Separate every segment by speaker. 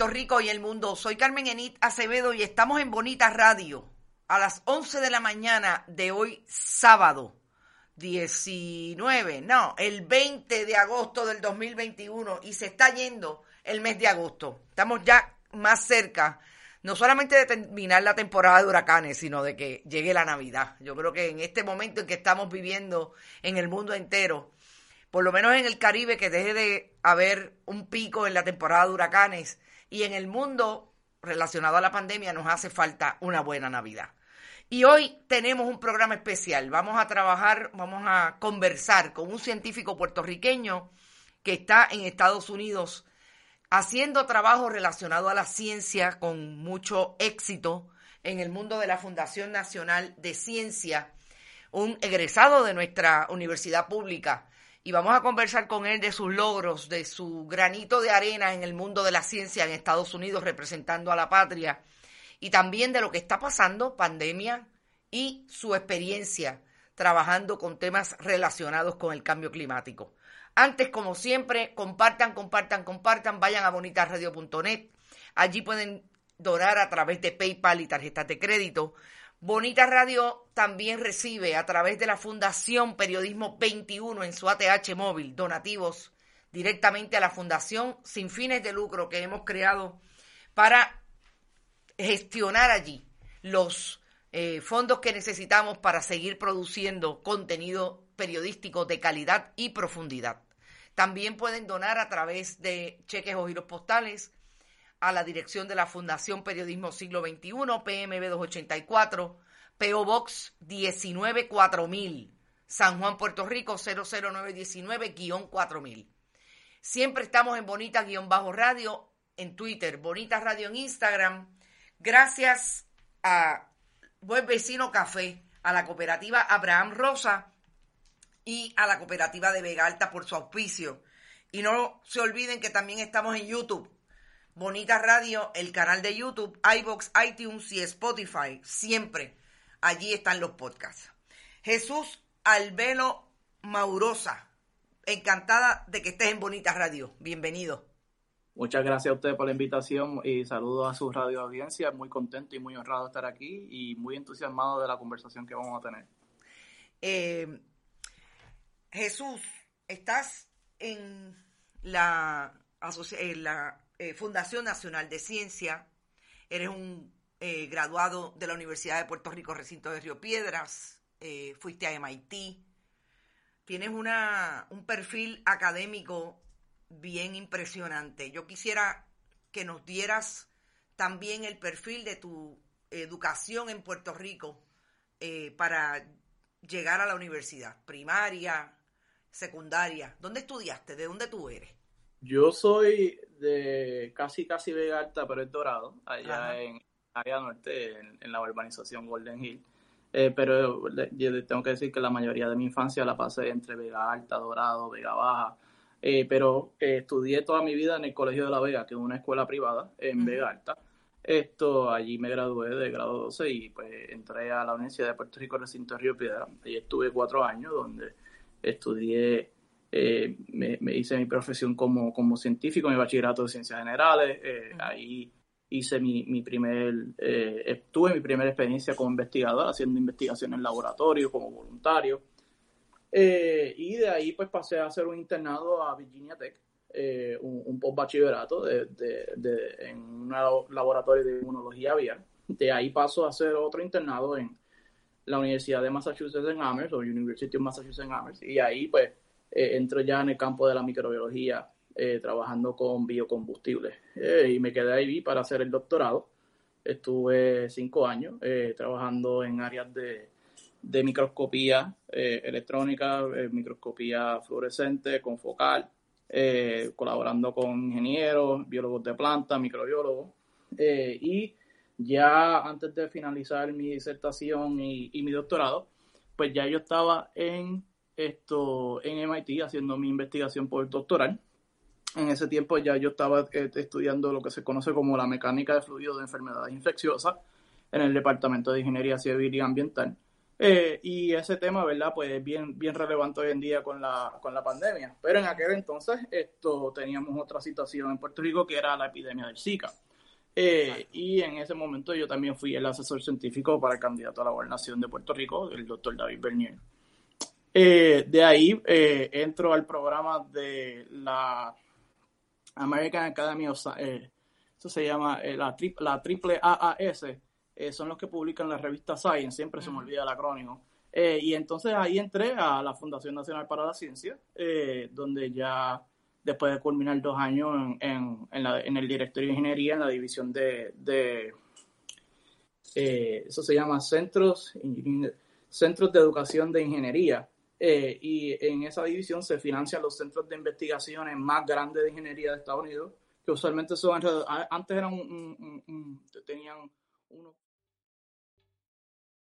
Speaker 1: Puerto Rico y el mundo. Soy Carmen Enit Acevedo y estamos en Bonita Radio a las 11 de la mañana de hoy sábado 19, no, el 20 de agosto del 2021 y se está yendo el mes de agosto. Estamos ya más cerca, no solamente de terminar la temporada de huracanes, sino de que llegue la Navidad. Yo creo que en este momento en que estamos viviendo en el mundo entero, por lo menos en el Caribe, que deje de haber un pico en la temporada de huracanes y en el mundo relacionado a la pandemia nos hace falta una buena Navidad. Y hoy tenemos un programa especial. Vamos a trabajar, vamos a conversar con un científico puertorriqueño que está en Estados Unidos haciendo trabajo relacionado a la ciencia con mucho éxito en el mundo de la Fundación Nacional de Ciencia, un egresado de nuestra universidad pública y vamos a conversar con él de sus logros, de su granito de arena en el mundo de la ciencia en Estados Unidos representando a la patria y también de lo que está pasando, pandemia y su experiencia trabajando con temas relacionados con el cambio climático. Antes, como siempre, compartan, compartan, compartan, vayan a bonitasradio.net. Allí pueden donar a través de PayPal y tarjetas de crédito. Bonita Radio también recibe a través de la Fundación Periodismo 21 en su ATH móvil donativos directamente a la Fundación sin fines de lucro que hemos creado para gestionar allí los eh, fondos que necesitamos para seguir produciendo contenido periodístico de calidad y profundidad. También pueden donar a través de cheques o giros postales a la dirección de la Fundación Periodismo Siglo XXI, PMB 284, PO Box 194000, San Juan, Puerto Rico 00919-4000. Siempre estamos en Bonita-Radio en Twitter, Bonita Radio en Instagram. Gracias a Buen Vecino Café, a la cooperativa Abraham Rosa y a la cooperativa de Vega Alta por su auspicio. Y no se olviden que también estamos en YouTube Bonita Radio, el canal de YouTube, iBox, iTunes y Spotify. Siempre allí están los podcasts. Jesús Albelo Maurosa, encantada de que estés en Bonita Radio. Bienvenido.
Speaker 2: Muchas gracias a ustedes por la invitación y saludos a su radio audiencia. Muy contento y muy honrado de estar aquí y muy entusiasmado de la conversación que vamos a tener.
Speaker 1: Eh, Jesús, estás en la, en la eh, Fundación Nacional de Ciencia, eres un eh, graduado de la Universidad de Puerto Rico, recinto de Río Piedras, eh, fuiste a MIT, tienes una, un perfil académico bien impresionante. Yo quisiera que nos dieras también el perfil de tu educación en Puerto Rico para llegar a la universidad, primaria, secundaria. ¿Dónde estudiaste? ¿De dónde tú eres?
Speaker 2: Yo soy de casi, casi Vega Alta, pero es Dorado, allá en área norte, en, la urbanización Golden Hill. Eh, pero yo tengo que decir que la mayoría de mi infancia la pasé entre Vega Alta, Dorado, Vega Baja. Eh, pero eh, estudié toda mi vida en el Colegio de la Vega, que es una escuela privada en Vega Alta. Esto, allí me gradué de grado 12 y pues entré a la Universidad de Puerto Rico, recinto de Río Piedra. Allí estuve cuatro años donde estudié eh, me, hice mi profesión como, como científico, mi bachillerato de ciencias generales, eh, ahí hice mi, mi primer, eh, tuve mi primera experiencia como investigador, haciendo investigación en laboratorio, como voluntario, y de ahí pues pasé a hacer un internado a Virginia Tech, un, un post bachillerato de, de, en un laboratorio de inmunología aviar, de ahí paso a hacer otro internado en la Universidad de Massachusetts en Amherst, o University of Massachusetts en Amherst, y ahí pues eh, entro ya en el campo de la microbiología, eh, trabajando con biocombustibles. Eh, y me quedé ahí para hacer el doctorado. Estuve cinco años trabajando en áreas de, de microscopía electrónica, microscopía fluorescente, con focal, colaborando con ingenieros, biólogos de planta, microbiólogos. y ya antes de finalizar mi disertación y, y mi doctorado, pues ya yo estaba en esto en MIT haciendo mi investigación postdoctoral. En ese tiempo ya yo estaba eh, estudiando lo que se conoce como la mecánica de fluidos de enfermedades infecciosas en el Departamento de Ingeniería Civil y Ambiental. Eh, y ese tema, ¿verdad? Pues es bien, bien relevante hoy en día con la, con la pandemia. Pero en aquel entonces esto, teníamos otra situación en Puerto Rico que era la epidemia del Zika. Eh, y en ese momento yo también fui el asesor científico para el candidato a la gobernación de Puerto Rico, el doctor David Bernier. Eh, de ahí eh, entro al programa de la American Academy of Science, eh, eso se llama la, la triple AAS, son los que publican la revista Science, siempre se me olvida el acrónimo. y entonces ahí entré a la Fundación Nacional para la Ciencia, donde ya después de culminar dos años en, en, la, en, el directorio de ingeniería, en la división de, de eso se llama Centros, Centros de Educación de Ingeniería, eh, y en esa división se financian los centros de investigaciones más grandes de ingeniería de Estados Unidos, que usualmente son antes eran un, tenían uno.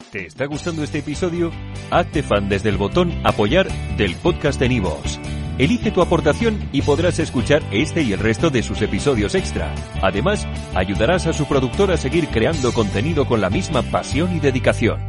Speaker 3: ¿Te está gustando este episodio? Hazte fan desde el botón apoyar del podcast de Nivos. Elige tu aportación y podrás escuchar este y el resto de sus episodios extra. Además, ayudarás a su productor a seguir creando contenido con la misma pasión y dedicación.